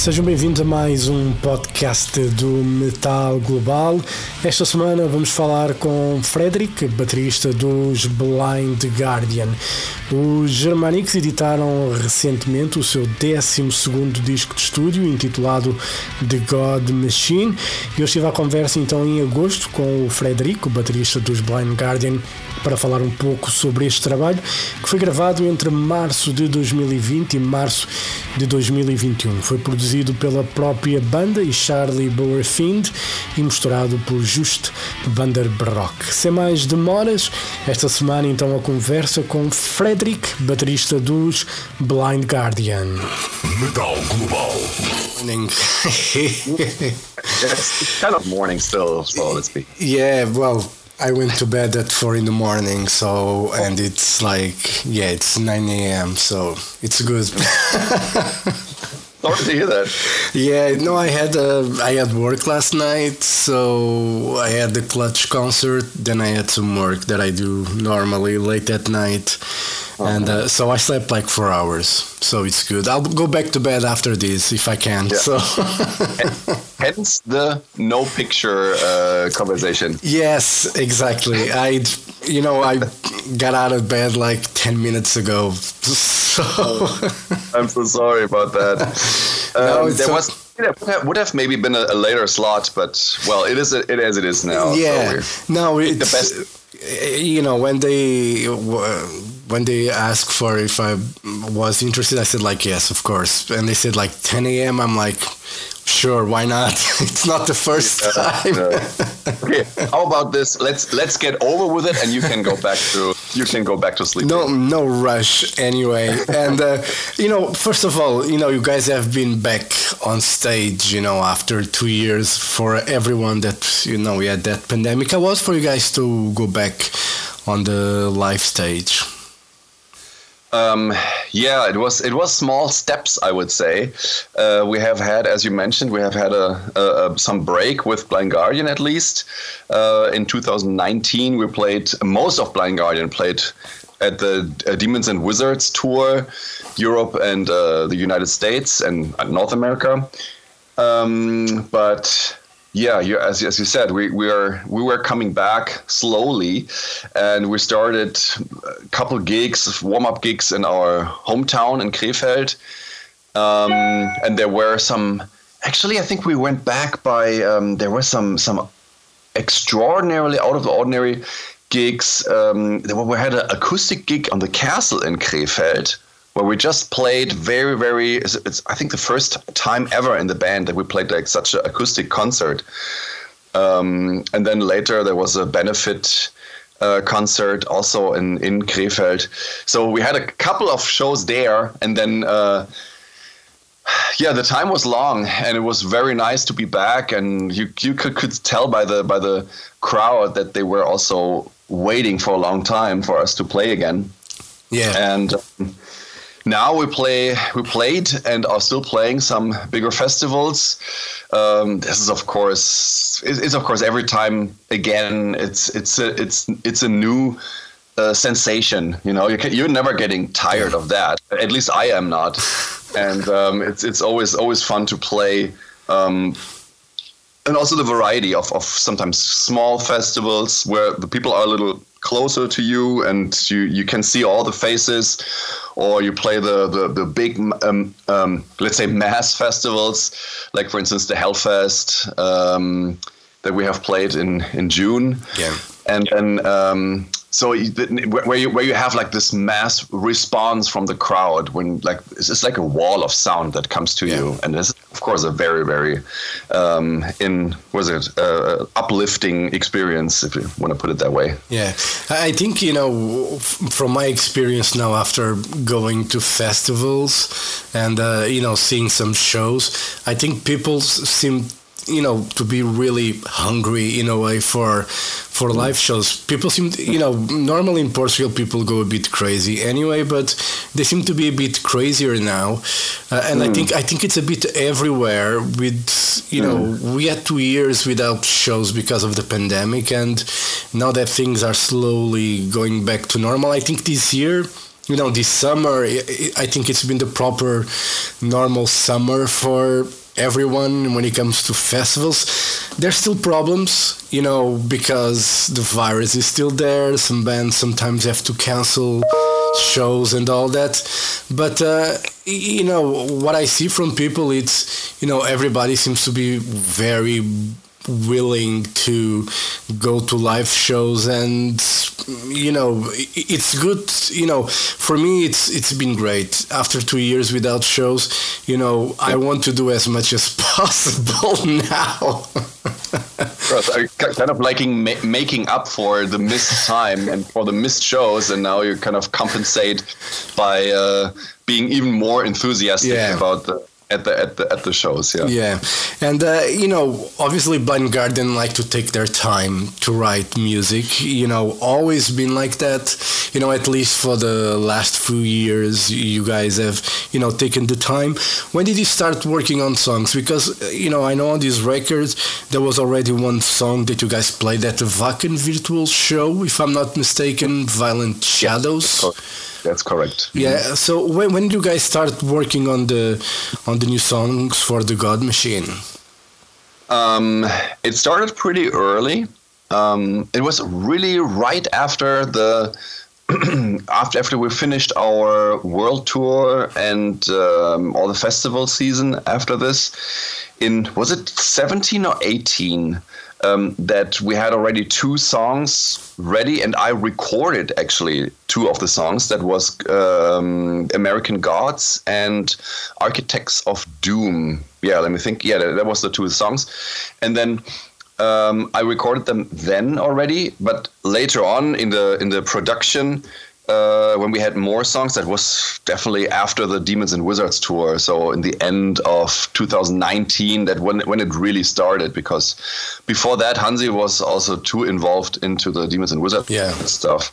Sejam bem-vindos a mais um podcast do Metal Global. Esta semana vamos falar com Frederick, baterista dos Blind Guardian. Os Germanics editaram recentemente o seu 12 disco de estúdio, intitulado The God Machine. Eu estive à conversa então em agosto com o Frederick, o baterista dos Blind Guardian, para falar um pouco sobre este trabalho, que foi gravado entre março de 2020 e março de 2021. Foi produzido pela própria banda e Charlie Bauerfind e misturado por Just van der Broek. Sem mais demoras, esta semana então a conversa com Frederick, baterista dos Blind Guardian. Metal Global. Morning. it's kind of morning still, so let's be. yeah, well, I went to bed at four in the morning, so and it's like yeah, it's nine a.m. So it's good. Sorry to hear that. yeah, no, I had uh, I had work last night, so I had the Clutch concert. Then I had some work that I do normally late at night, and uh, so I slept like four hours. So it's good. I'll go back to bed after this if I can. Yeah. So Hence the no picture uh, conversation. yes, exactly. I, you know, I got out of bed like ten minutes ago. So. I'm so sorry about that. No, Um, it's there so- was it would have- would have maybe been a, a later slot, but well, it is it as it is now. yeah we're- no it's best- you know when they when they asked for if i was interested i said like yes of course and they said like 10 a.m i'm like sure why not? It's not the first time. Uh, okay, how about this? Let's let's get over with it, and you can go back to you can go back to sleep. no no rush anyway. And uh, you know first of all you know you guys have been back on stage you know after two years for everyone that you know we had that pandemic. How was for you guys to go back on the live stage Um, yeah, it was it was small steps, I would say. Uh, we have had, as you mentioned, we have had a, a, a some break with Blind Guardian at least. Uh, in 2019, we played most of Blind Guardian played at the uh, Demons and Wizards tour, Europe and uh, the United States and uh, North America. Um, but yeah, you, as, as you said, we, we are we were coming back slowly, and we started a couple gigs, warm up gigs in our hometown in Krefeld, um, and there were some. Actually, I think we went back by um, there were some some extraordinarily out of the ordinary gigs. Um, we had an acoustic gig on the castle in Krefeld where we just played very very it's, it's i think the first time ever in the band that we played like such an acoustic concert. Um, and then later there was a benefit uh, concert also in in Krefeld. So we had a couple of shows there and then uh, yeah the time was long and it was very nice to be back and you you could, could tell by the by the crowd that they were also waiting for a long time for us to play again. Yeah. And um, now we play we played and are still playing some bigger festivals. Um, this is of course it- it's of course every time again it's it's a it's it's a new uh, sensation you know? You can, you're never getting tired of that. At least i am not. And um, it's it's always always fun to play um, and also the variety of, of sometimes small festivals where the people are a little closer to you and you, you can see all the faces or you play the, the, the big um, um, let's say mass festivals like for instance the hellfest um, that we have played in, in june Yeah. and then um, so where you where you have like this mass response from the crowd when like it's it's like a wall of sound that comes to you. And it's of course a very very um, in was it uh, uplifting experience if you want to put it that way. Yeah, I I think you know from my experience now after going to festivals and uh, you know seeing some shows, I think people seem you know to be really hungry in a way for for live shows. People seem, to, you know, normally in Portugal people go a bit crazy anyway, but they seem to be a bit crazier now, uh, and mm. I think I think it's a bit everywhere. With you mm. know, we had two years without shows because of the pandemic, and now that things are slowly going back to normal, I think this year you know this summer i think it's been the proper normal summer for everyone when it comes to festivals. There's still problems, you know, because the virus is still there. Some bands sometimes have to cancel shows and all that. But uh, you know, what I see from people, it's you know, everybody seems to be very willing to go to live shows and you know it's good you know for me it's it's been great. After two years without shows you know i want to do as much as possible now. Kind of liking ma- making up for the missed time and for the missed shows and now you kind of compensate by uh, being even more enthusiastic yeah. about the at the at the at the shows yeah. Yeah. And uh, you know obviously blind guardian like to take their time to write music you know always been like that. You know at least for the last few years you guys have you know taken the time. When did you start working on songs? Because you know i know on these records there was already one song that you guys played at the Wacken virtual show if i'm not mistaken violent shadows. yeah, that's correct. Yeah. So when when do you guys start working on the on the new songs for the God Machine? Um, it started pretty early. Um, it was really right after the after after we finished our world tour and um, all the festival season. After this, in was it seventeen or eighteen? Um, that we had already two songs ready, and I recorded actually two of the songs. That was um, American Gods and Architects of Doom. Yeah, let me think. Yeah, that, that was the two songs, and then. Um, I recorded them then already, but later on in the in the production, uh, when we had more songs, that was definitely after the Demons and Wizards tour. So in the end of 2019, that when when it really started. Because before that, Hansi was also too involved into the Demons and Wizards yeah. stuff.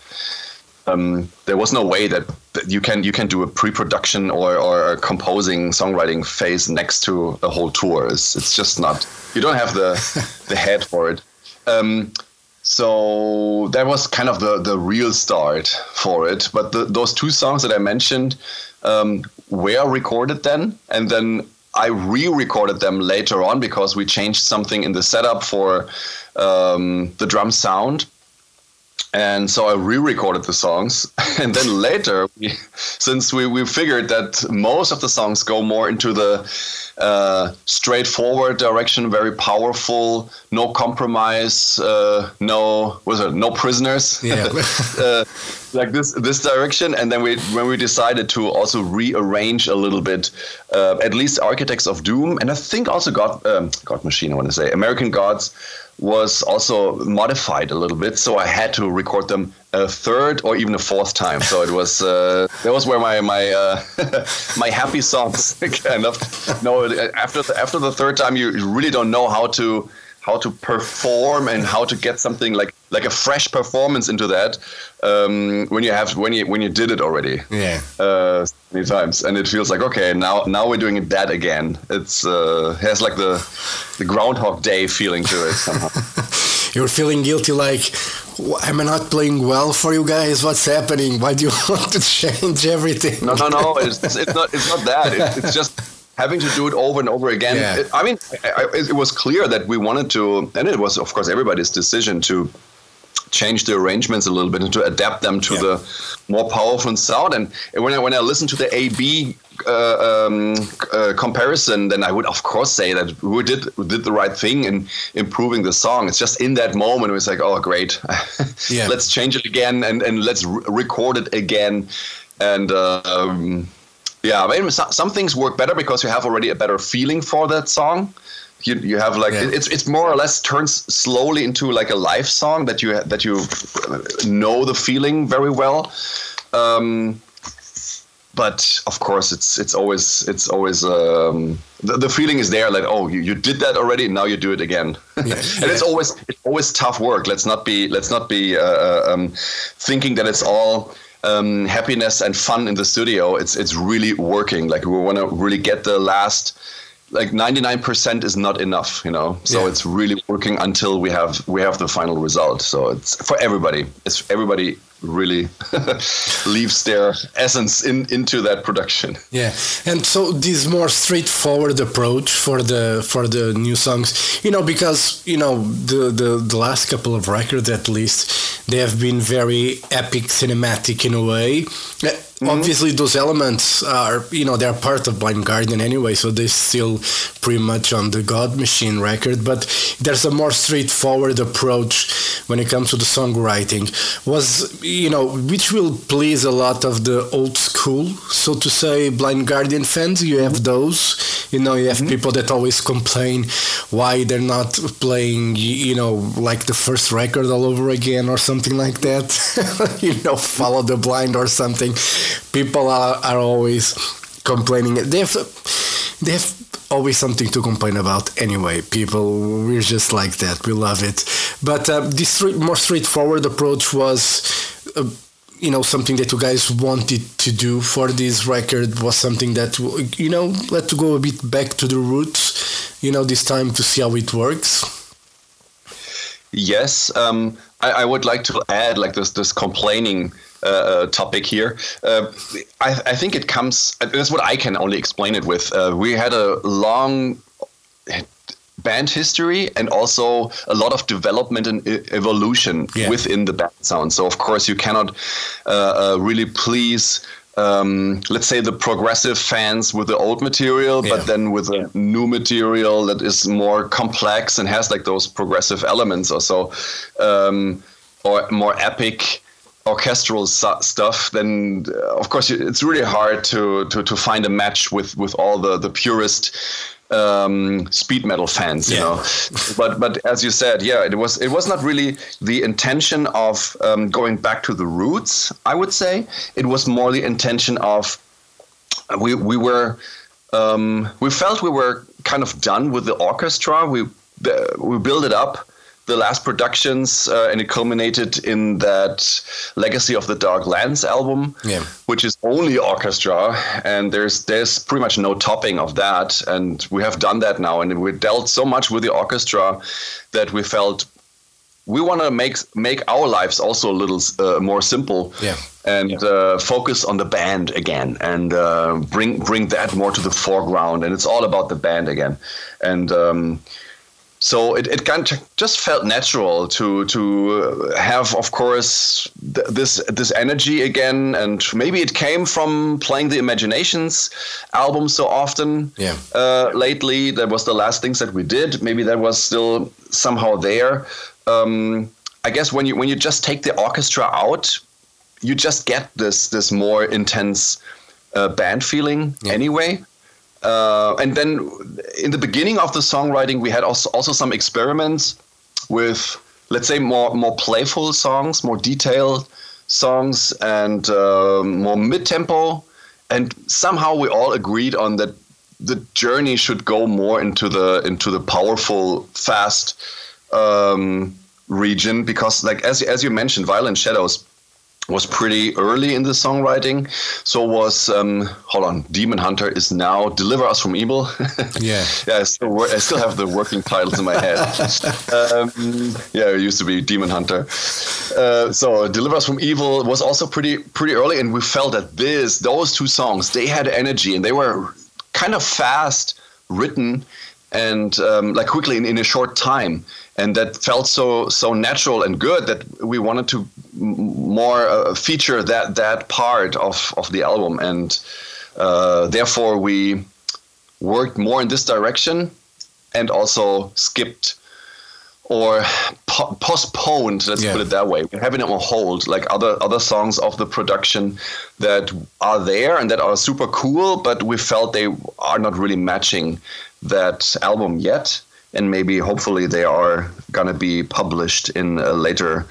Um, there was no way that, that, you can you can do a pre-production or, or a composing songwriting phase next to a whole tour. It's, it's just not. You don't have the the head for it. Um, so that was kind of the the real start for it. But the, those two songs that I mentioned um, were recorded then, and then I re-recorded them later on because we changed something in the setup for um, the drum sound. And so I re-recorded the songs, and then later, we, since we, we figured that most of the songs go more into the uh, straightforward direction, very powerful, no compromise, uh, no was it? No prisoners, yeah. uh, like this this direction. And then we when we decided to also rearrange a little bit, uh, at least Architects of Doom, and I think also God um, God Machine, I want to say American Gods was also modified a little bit, so I had to record them a third or even a fourth time. So it was uh, that was where my my uh, my happy songs kind of no after the, after the third time you really don't know how to how to perform and how to get something like like a fresh performance into that um, when you have when you when you did it already yeah uh, many times and it feels like okay now now we're doing it that again it's uh, has like the the groundhog day feeling to it somehow you're feeling guilty like am I not playing well for you guys? What's happening? Why do you want to change everything? No, no, no. It's, it's not. It's not that. It, it's just having to do it over and over again. Yeah. It, I mean, I, it was clear that we wanted to, and it was, of course, everybody's decision to change the arrangements a little bit and to adapt them to yeah. the more powerful sound. And when I when I listen to the AB uh, um, uh, comparison, then I would of course say that we did we did the right thing in improving the song. It's just in that moment it's like, oh great, yeah. let's change it again and and let's re- record it again. And uh, um, yeah, I mean, some things work better because you have already a better feeling for that song you you have like yeah. it's it's more or less turns slowly into like a live song that you that you know the feeling very well. Um, but of course it's it's always it's always um, the, the feeling is there like oh you, you did that already now you do it again yeah, and yeah. it's always it's always tough work let's not be let's not be uh, uh, um, thinking that it's all um, happiness and fun in the studio it's it's really working like we want to really get the last like 99% is not enough you know? So yeah. it's really working until we have we have the final result. So it's for everybody. It's everybody really leaves their essence in into that production. Yeah. And so this more straightforward approach for the for the new songs you know because you know the the, the last couple of records at least they have been very epic cinematic in a way Mm-hmm. Obviously, those elements are, you know, they're part of Blind Guardian anyway, so they're still pretty much on the God Machine record. But there's a more straightforward approach when it comes to the songwriting. Was, you know, which will please a lot of the old school, so to say, Blind Guardian fans. You have those, you know, you have mm-hmm. people that always complain why they're not playing, you know, like the first record all over again or something like that. you know, follow the blind or something people are, are always complaining. They have, they have always something to complain about anyway. People, we're just like that. We love it. But uh, this more straightforward approach was. Uh, you know something that you guys wanted to do for this record was something that you know let to go a bit back to the roots you know this time to see how it works yes um, I, I, would like to add like this this complaining uh, uh, topic here. Uh, I, I, think it comes. That's what I can only explain it with. Uh, we had a long band history and also a lot of development and evolution yeah. within the band sound. So of course you cannot uh, uh, really please. Um, let's say the progressive fans with the old material, yeah. but then with the new material that is more complex and has like those progressive elements or so, um, or more epic orchestral stuff, then uh, of course it's really hard to, to, to find a match with, with all the, the purest um, speed metal fans, you yeah. know. but but as you said, yeah, it was it was not really the intention of um, going back to the roots. I would say it was more the intention of we we were um, we felt we were kind of done with the orchestra. We we built it up the last productions, uh, and it culminated in that Legacy of the Dark Lands album, yeah. which is only orchestra, and there's there's pretty much no topping of that, and we have done that now, and we dealt so much with the orchestra that we felt we want to make make our lives also a little uh, more simple yeah. and yeah. Uh, focus on the band again and uh, bring bring that more to the foreground and it's all about the band again and um, so it, it kind of just felt natural to to have of course th- this this energy again. And maybe it came from playing the imaginations album so often yeah. uh, lately. That was the last things that we did. Maybe that was still somehow there. Um, i guess when you when you just take the orchestra out you just get this this more intense uh, band feeling yeah. anyway uh, and then in the beginning of the songwriting, we had also, also some experiments with, let's say, more more playful songs, more detailed songs, and uh, more mid tempo. And somehow we all agreed on that the journey should go more into the into the powerful, fast um, region because, like as as you mentioned, Violent Shadows was pretty early in the songwriting. So was um, hold on, Demon Hunter is now Deliver Us from Evil. yeah, yeah. I still, I still have the working titles in my head. um, yeah, it used to be Demon Hunter. Uh, so Deliver Us from Evil was also pretty pretty early, and we felt that this those two songs they had energy and they were kind of fast written and um, like quickly in, in a short time and that felt so so natural and good that we wanted to more uh, feature that that part of of the album. And uh, therefore we worked more in this direction and also skipped or po- postponed let's yeah. put it that way. We're having it on hold like other other songs of the production that are there and that are super cool but we felt they are not really matching that album yet and maybe hopefully they are going to be published in a later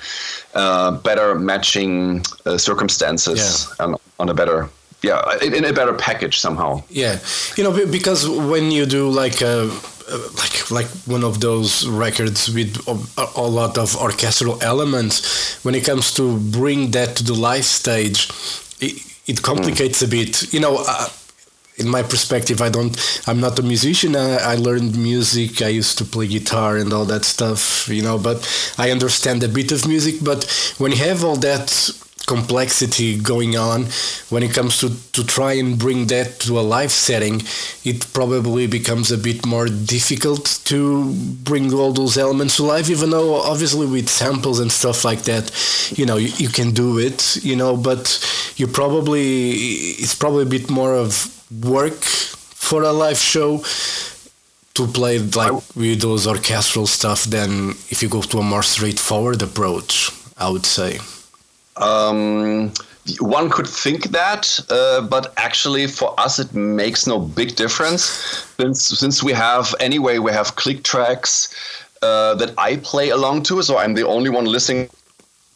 uh, better matching uh, circumstances yeah. and on a better yeah, in, a better package somehow. Yeah, you know, because when you do like a uh, like like one of those records with a, a lot of orchestral elements, when it comes to bring that to the live stage, it, it complicates a bit. You know. Uh, in my perspective, I don't. I'm not a musician. I, I, learned music. I used to play guitar and all that stuff, you know. But I understand a bit of music. But when you have all that complexity going on when it comes to, to try and bring that to a live setting it probably becomes a bit more difficult to bring all those elements to life even though obviously with samples and stuff like that you know you, you can do it you know but you probably it's probably a bit more of work for a live show to play like with those orchestral stuff than if you go to a more straightforward approach i would say um, one could think that, uh, but actually for us it makes no big difference since since we have anyway we have click tracks uh, that I play along to, so I'm the only one listening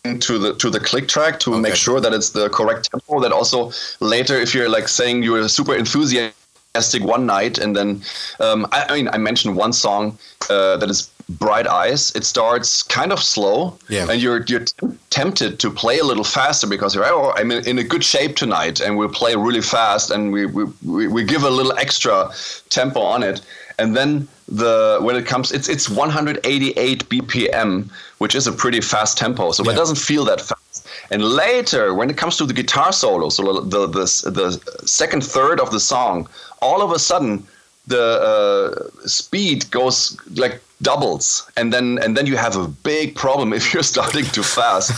to the to the click track to okay. make sure that it's the correct tempo. That also later, if you're like saying you're super enthusiastic one night and then um, I, I, mean I mentioned one song uh, that is bright eyes it starts kind of slow yeah. and you're you're tempted to play a little faster because you're oh i'm in, a good shape tonight and we'll play really fast and we, we we give a little extra tempo on it and then the when it comes it's it's 188 bpm which is a pretty fast tempo so yeah. it doesn't feel that fast and later when it comes to the guitar solo so the the, the second third of the song all of a sudden the uh, speed goes like doubles. And then and then you have a big problem if you're starting too fast.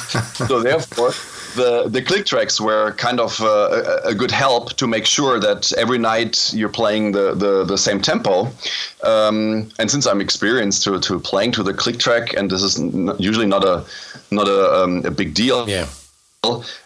So therefore the the click tracks were kind of uh, a, a, good help to make sure that every night you're playing the the, the same tempo. Um, and since i'm experienced to, to playing to the click track and this is usually not a not a, um, a big deal yeah.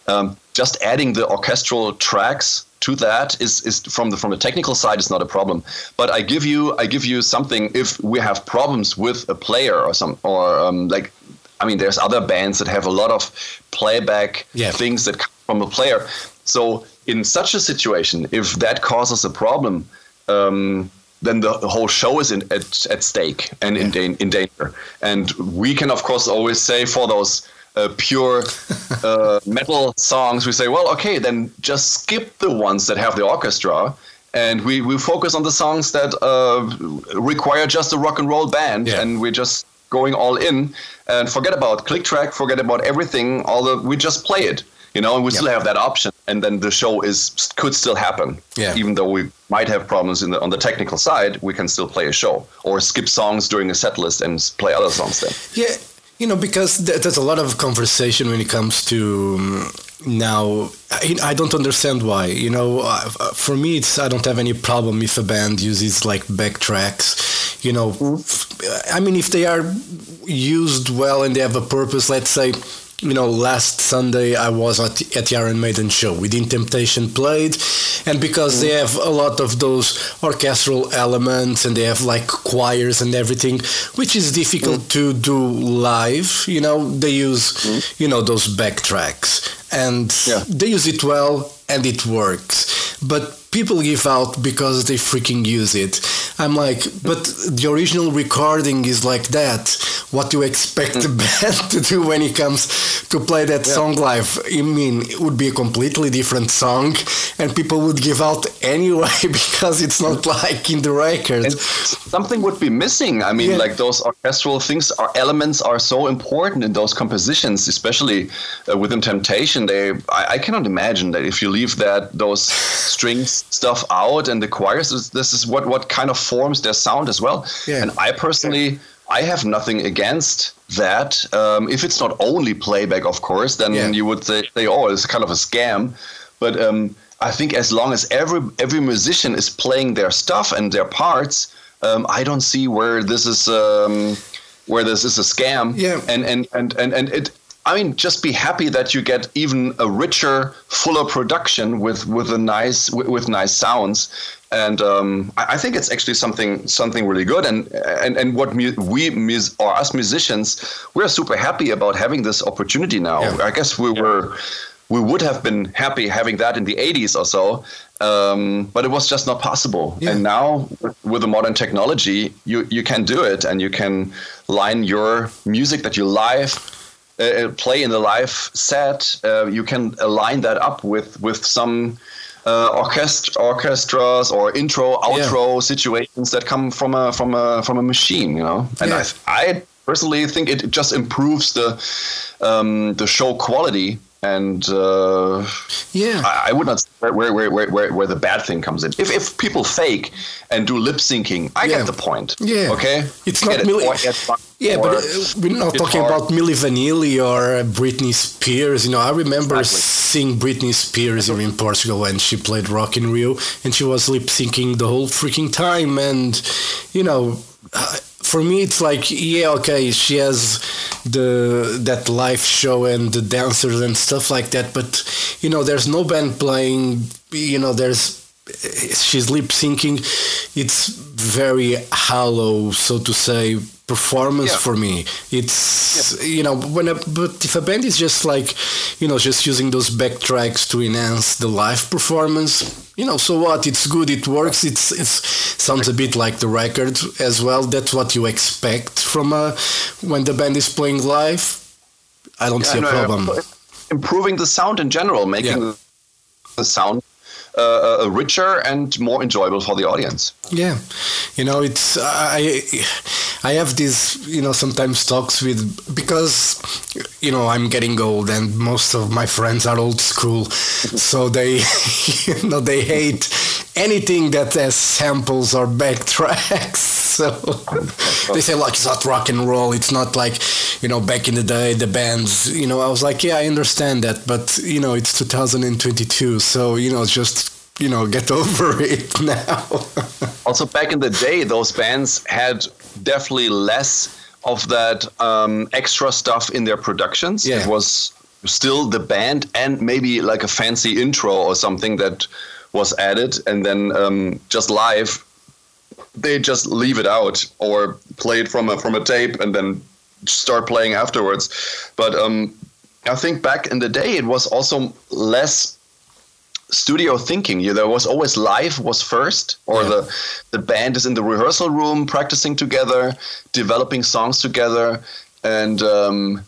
um, just adding the orchestral tracks to that is, is from the from the technical side is not a problem. But I give you I give you something if we have problems with a player or some or um, like I mean there's other bands that have a lot of playback yeah. things that come from a player. So in such a situation, if that causes a problem, um, then the whole show is in, at, at stake and yeah. in, in danger. And we can of course always say for those uh, pure uh, metal songs, we say, well, okay, then just skip the ones that have the orchestra, and we, we focus on the songs that uh, require just a rock and roll band, yeah. and we're just going all in, and forget about click track, forget about everything. All the we just play it, you know, and we still have that option, and then the show is could still happen. Yeah. Even though we might have problems in the on the technical side, we can still play a show or skip songs during a set list and play other songs then. Yeah you know, because there's a lot of conversation when it comes to um, now. I, don't understand why. You know, uh, for me, it's I don't have any problem if a band uses like backtracks. You know, mm-hmm. I mean, if they are used well and they have a purpose, let's say you know, last Sunday I was at, at the Iron Maiden show. Within Temptation played, and because they have a lot of those orchestral elements and they have like choirs and everything, which is difficult mm. to do live, you know, they use, mm. you know, those backtracks and yeah. they use it well and it works. But people give out because they freaking use it. I'm like, but the original recording is like that. What do you expect the band to do when it comes to play that yeah. song live? I mean, it would be a completely different song, and people would give out anyway because it's not like in the record. And something would be missing. I mean, yeah. like those orchestral things, are elements are so important in those compositions, especially uh, within Temptation. They, I, I cannot imagine that if you leave that those strings stuff out and the choirs. This is what what kind of forms their sound as well. Yeah. and i personally i have nothing against that. Um, if it's not only playback of course then yeah. you would say, say oh it's kind of a scam. But um, i think as long as every every musician is playing their stuff and their parts um, i don't see where this is um, where this is a scam. Yeah. And and and and, and it I mean, just be happy that you get even a richer, fuller production with with a nice with, with nice sounds, and um, I, I, think it's actually something something really good. And and and what mu- we mus- or us musicians, we're super happy about having this opportunity now. Yeah. I guess we yeah. were we would have been happy having that in the 80s or so, um, but it was just not possible. Yeah. And now, with the modern technology, you, you can do it and you can line your music that you live. Uh, play in the live set, uh, you can align that up with with some uh, orchestra, orchestras or intro, outro situations that come from a from a from a machine, you know. And Yeah. I, I personally think it just improves the um, the show quality, and uh, Yeah. I, I would not say where where, where where where the bad thing comes in. If if people fake and do lip syncing, I Yeah. get the point. Yeah. Okay. It's I not it. really- Or it's not- Yeah, but uh, we're not talking hard. about Milli Vanilli or uh, Britney Spears. You know, I remember Exactly. seeing Britney Spears here in Portugal when she played Rock in Rio, and she was lip syncing the whole freaking time. And you know, uh, for me, it's like, yeah, okay, she has the that live show and the dancers and stuff like that, but you know, there's no band playing. You know, there's she's lip syncing. It's very hollow, so to say, performance Yeah. for me. It's you know when a, but if a band is just like you know just using those backtracks to enhance the live performance. You know, so what? It's good. It works. It's it's sounds a bit like the record as well. That's what you expect from a when the band is playing live. I don't see a no, problem. Improving the sound in general, making Yeah. the sound uh, uh, richer and more enjoyable for the audience. Yeah, you know, it's I I have these you know sometimes talks with because you know I'm getting old and most of my friends are old school, so they you know they hate anything that has samples or backtracks. So they say like it's not rock and roll. It's not like you know back in the day the bands. You know I was like yeah I understand that, but you know it's 2022, so you know just you know get over it now. Also, back in the day, those bands had definitely less of that um, extra stuff in their productions. Yeah. It was still the band and maybe like a fancy intro or something that was added, and then um, just live, they just leave it out or play it from a from a tape and then start playing afterwards. But um, I think back in the day, it was also less studio thinking. You, there was always live was first, or Yeah. the the band is in the rehearsal room practicing together, developing songs together, and um,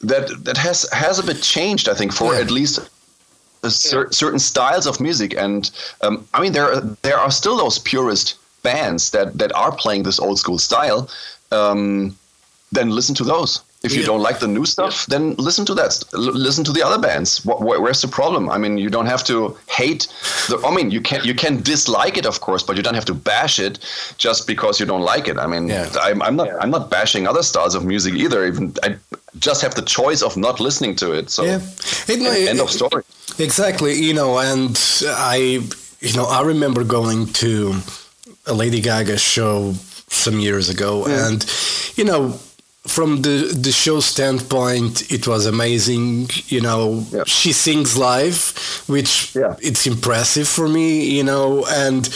that that has has a bit changed. I think for Yeah. at least. A cer- certain styles of music, and um, I mean there are, there are still those purist bands that that are playing this old school style. Um, then listen to those. If you Yeah. don't like the new stuff, then listen to that. L- listen to the other bands. What, wh- where's the problem? I mean, you don't have to hate. The, I mean, you can you can dislike it, of course, but you don't have to bash it just because you don't like it. I mean, Yeah. I'm, I'm not I'm not bashing other styles of music either. Even I just have the choice of not listening to it. So Yeah. It- no, end it- of story. Exactly, you know, and I, you know, I remember going to a Lady Gaga show some years ago, and you know, from the the show standpoint, it was amazing. You know, Yeah. she sings live, which Yeah. it's impressive for me. You know, and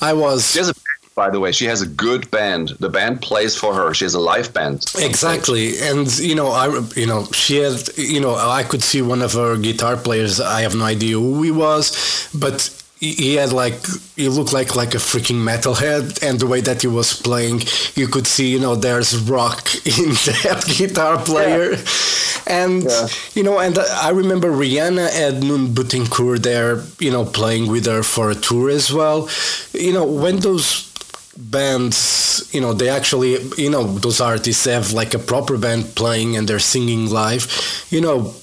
I was She has a by the way, she has a good band. The band plays for her. She has a live band. Exactly, and you know, I you know she had you know I could see one of her guitar players. I have no idea who he was, but he had like he looked like like a freaking metalhead, and the way that he was playing, you could see you know there's rock in that guitar player, and Yeah. you know, and I remember Rihanna had Nuno Bettencourt there, you know, playing with her for a tour as well. You know, when those bands you know they actually you know those artists have like a proper band playing and they're singing live you know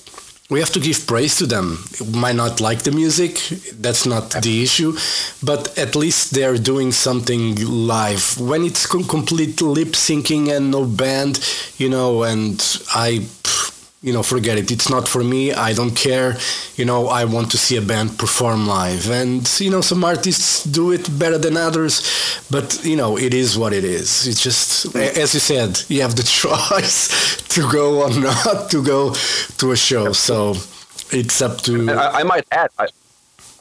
we have to give praise to them. We might not like the music that's not the issue but at least they're doing something live. When it's com- complete lip syncing and no band you know and i you know, forget it. It's not for me. I don't care. You know, I want to see a band perform live. And, you know, some artists do it better than others. But, you know, it is what it is. It's just, as you said, you have the choice to go or not to go to a show. So it's up to. I, I might add, I,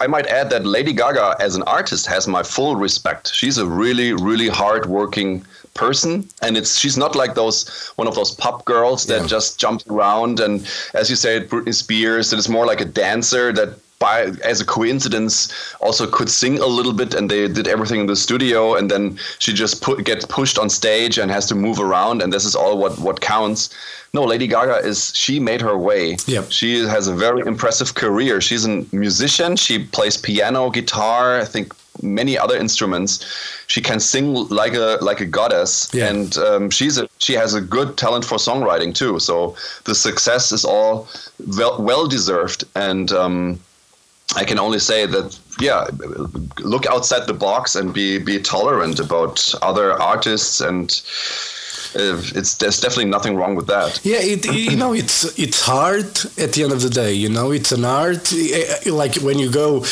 I might add that Lady Gaga, as an artist, has my full respect. She's a really, really hard-working person, and it's she's not like those one of those pop girls that Yeah. just jumps around and, as you said, Britney Spears. It is more like a dancer that. By, as a coincidence, also could sing a little bit, and they did everything in the studio. And then she just put, gets pushed on stage and has to move around, and this is all what what counts. No, Lady Gaga is she made her way. Yep. She has a very impressive career. She's a musician. She plays piano, guitar, I think many other instruments. She can sing like a like a goddess, Yeah. and um, she's a she has a good talent for songwriting too. So the success is all well well deserved, and um, I can only say that yeah, look outside the box and be be tolerant about other artists and. It's there's definitely nothing wrong with that. Yeah, it, you know, it's it's hard at the end of the day. You know, it's an art. Like when you go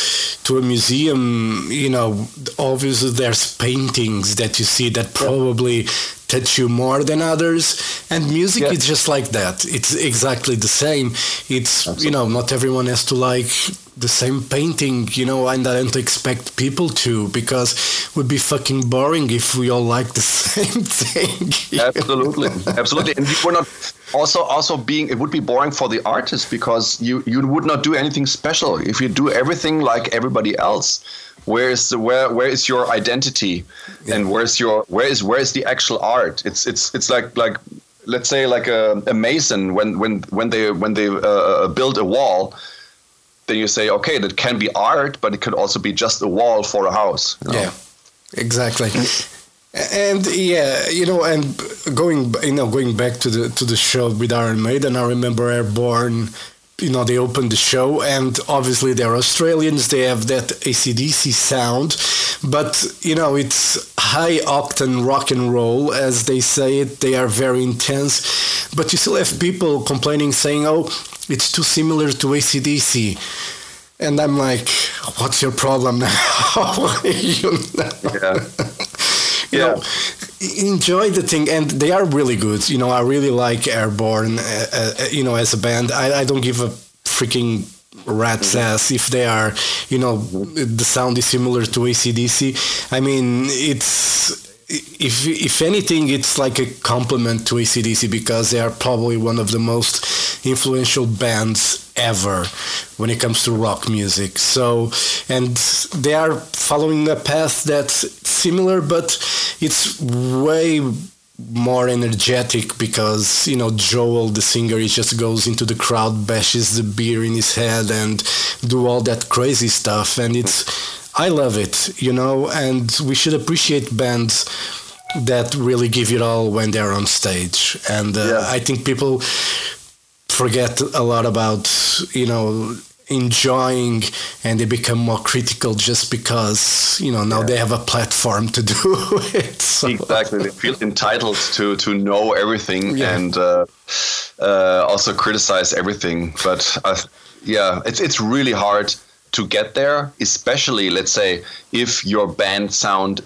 to a museum, you know, obviously there's paintings that you see that probably touch you more than others, and music Yeah. is just like that. It's exactly the same. It's you know, not everyone has to like the same painting, you know, and I don't expect people to because it would be fucking boring if we all like the same thing. absolutely. Absolutely. And we're not also also being it would be boring for the artist because you you would not do anything special. If you do everything like everybody else where is the, where where is your identity? And where's your where is where is the actual art? It's it's it's like like let's say like a, a mason when when when they when they uh, build a wall then you say okay that can be art but it could also be just a wall for a house you know? Yeah, exactly. And yeah, you know, and going, you know, going back to the to the show with Iron Maiden, I remember Airborne. You know, they opened the show, and obviously they're Australians. They have that ACDC sound, but you know, it's high octane rock and roll, as they say it. They are very intense, but you still have people complaining, saying, "Oh, it's too similar to ACDC." And I'm like, what's your problem now? you know? yeah you know, enjoy the thing, and they are really good. You know, I really like Airborne. Uh, uh, you know, as a band, I, I don't give a freaking rat's ass if they are. You know, the sound is similar to ACDC. I mean, it's. If, if anything, it's like a compliment to ACDC because they are probably one of the most influential bands ever when it comes to rock music. So, and they are following a path that's similar, but it's way more energetic because you know Joel the singer he just goes into the crowd bashes the beer in his head and do all that crazy stuff and it's I love it you know and we should appreciate bands that really give it all when they're on stage and uh, Yeah. I think people forget a lot about you know enjoying and they become more critical just because you know now they have a platform to do it so. exactly they feel entitled to to know everything Yeah. and uh, uh, also criticize everything but uh, yeah it's it's really hard to get there especially let's say if your band sound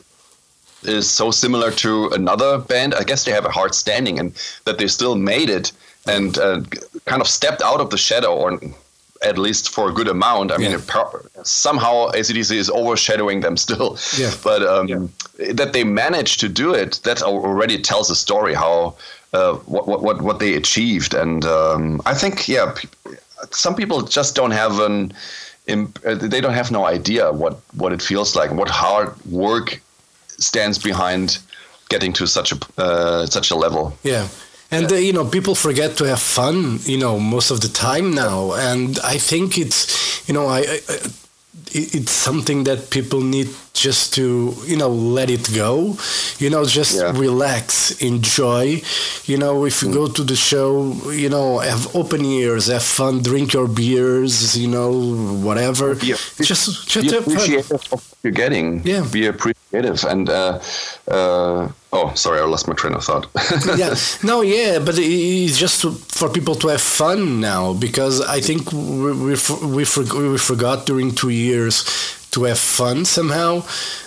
is so similar to another band i guess they have a hard standing and that they still made it and uh, kind of stepped out of the shadow or at least for a good amount. I mean, Yeah. it somehow ACDC is overshadowing them still. Yeah. But um, that they managed to do it, that already tells a story how uh, what, what what what they achieved. And um, I think yeah, some people just don't have an uh, they don't have no idea what what it feels like, what hard work stands behind getting to such a uh, such a level. Yeah. And uh, you know, people forget to have fun. You know, most of the time now, and I think it's, you know, I, I it's something that people need just to, you know, let it go. You know, just Yeah. relax, enjoy. You know, if you mm. go to the show, you know, have open ears, have fun, drink your beers. You know, whatever. Be, just, just be have fun. what you're getting. Yeah. Be appreciative and. Uh, uh, oh, sorry, I lost my train of thought. yeah no yeah but it's just for people to have fun now because i think we we, we, we forgot during two years to have fun somehow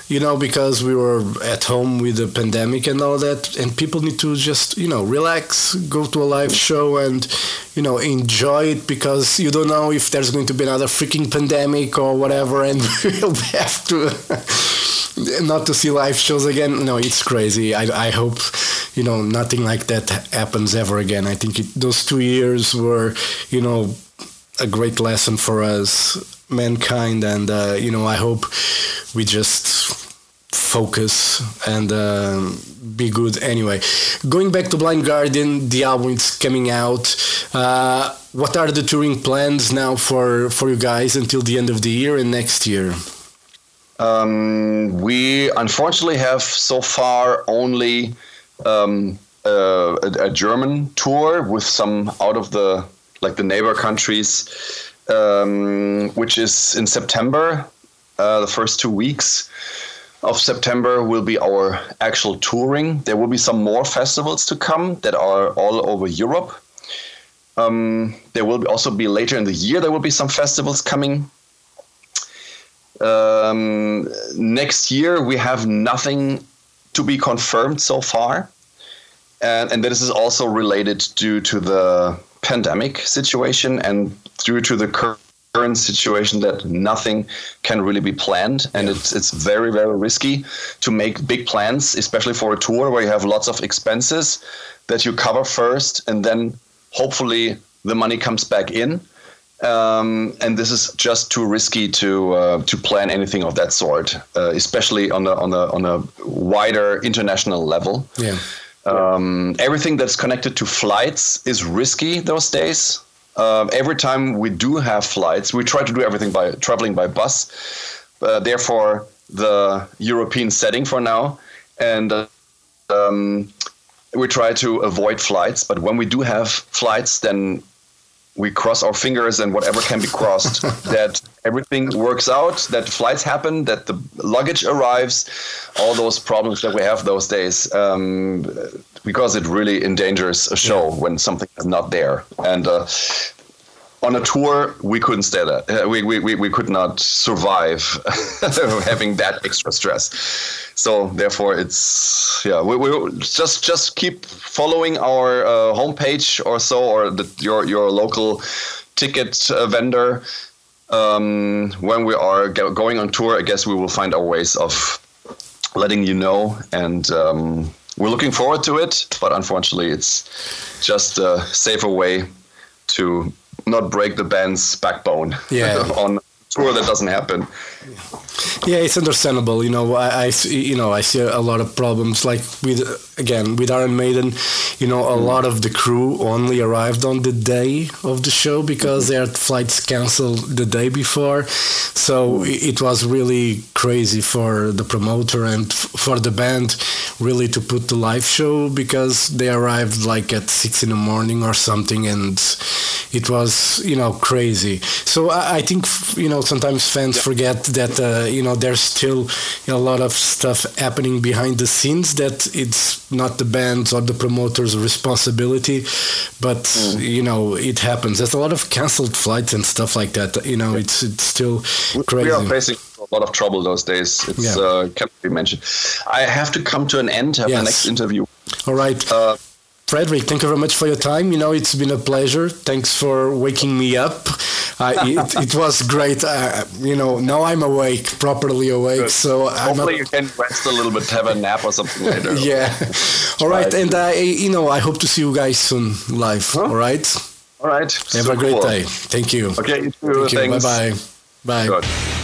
you know because we were at home with the pandemic and all that and people need to just you know relax go to a live show and you know enjoy it because you don't know if there's going to be another freaking pandemic or whatever and we'll have to not to see live shows again. No, it's crazy. I, I hope you know nothing like that happens ever again. I think it, those two years were you know a great lesson for us, mankind, and uh, you know I hope we just focus and uh, be good anyway. Going back to Blind Guardian, the album is coming out. Uh, what are the touring plans now for for you guys until the end of the year and next year? Um, we unfortunately have so far only um, uh, a, a, German tour with some out of the like the neighbor countries, um, which is in September, uh, the first two weeks of September will be our actual touring. There will be some more festivals to come that are all over Europe. Um, there will also be later in the year, there will be some festivals coming. Um, next year, we have nothing to be confirmed so far. And, and this is also related due to the pandemic situation and due to the current situation that nothing can really be planned and it's it's very very risky to make big plans especially for a tour where you have lots of expenses that you cover first and then hopefully the money comes back in. Um, and this is just too risky to uh, to plan anything of that sort uh, especially on a on a on a wider international level. Yeah um, everything that's connected to flights is risky those days um, every time we do have flights, we try to do everything by traveling by bus. Uh, therefore, the European setting for now, and uh, um, we try to avoid flights. But when we do have flights, then we cross our fingers and whatever can be crossed that everything works out that flights happen that the luggage arrives all those problems that we have those days um, because it really endangers a show yeah. when something is not there. And uh, on a tour we couldn't stay there. Uh, we, we, we, we could not survive having that extra stress. So therefore it's yeah we, we just just keep following our uh, homepage or so or the, your your local ticket uh, vendor um, when we are going on tour i guess we will find our ways of letting you know and um, we're looking forward to it but unfortunately it's just a safer way to not break the band's backbone yeah. on tour that doesn't happen. Yeah, it's understandable. You know, I, I you know I see a lot of problems like with again with Iron Maiden. You know, a mm. lot of the crew only arrived on the day of the show because their flights canceled the day before. So it was really crazy for the promoter and for the band really to put the live show because they arrived like at six in the morning or something and it was you know crazy so i, I think you know sometimes fans yeah. forget that uh, you know there's still a lot of stuff happening behind the scenes that it's not the band's or the promoter's responsibility but mm. you know it happens. There's a lot of canceled flights and stuff like that you know it's it's still crazy we are facing a lot of trouble those days. It's yeah. uh, can't be mentioned. I have to come to an end. Have yes. the next interview. All right. Uh, Frederik, thank you very much for your time. You know, it's been a pleasure. Thanks for waking me up. Uh, it, it, was great. Uh, you know, now I'm awake, properly awake. Good. So hopefully you can rest a little bit, have a nap or something later. yeah. all right, and I, you know, I hope to see you guys soon live. Huh? All right. All right. Have a great cool. day. Thank you. Okay. You too. Thank you. Bye bye. Bye. Good.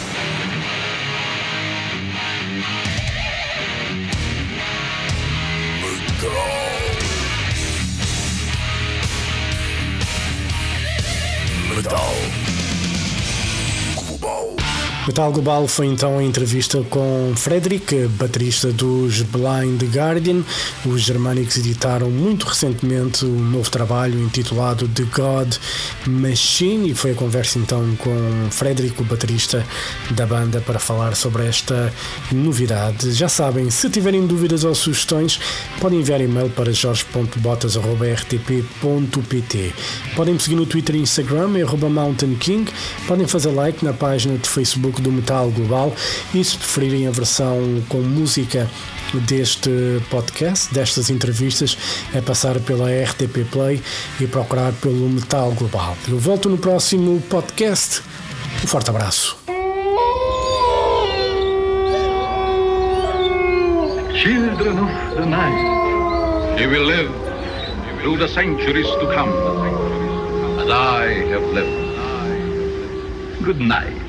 Metal Global foi então a entrevista com Frederick, baterista dos Blind Guardian. Os germânicos editaram muito recentemente um novo trabalho intitulado The God Machine e foi a conversa então com Frederick, o baterista da banda, para falar sobre esta novidade. Já sabem, se tiverem dúvidas ou sugestões, podem enviar e-mail para jorge.botas.rtp.pt. Podem me seguir no Twitter e Instagram, é Mountain King. Podem fazer like na página de Facebook do Metal Global e se preferirem a versão com música deste podcast, destas entrevistas, é passar pela RTP Play e procurar pelo Metal Global. Eu volto no próximo podcast. Um forte abraço. Children of the night, he will live through the centuries to come, as I have lived. Good night.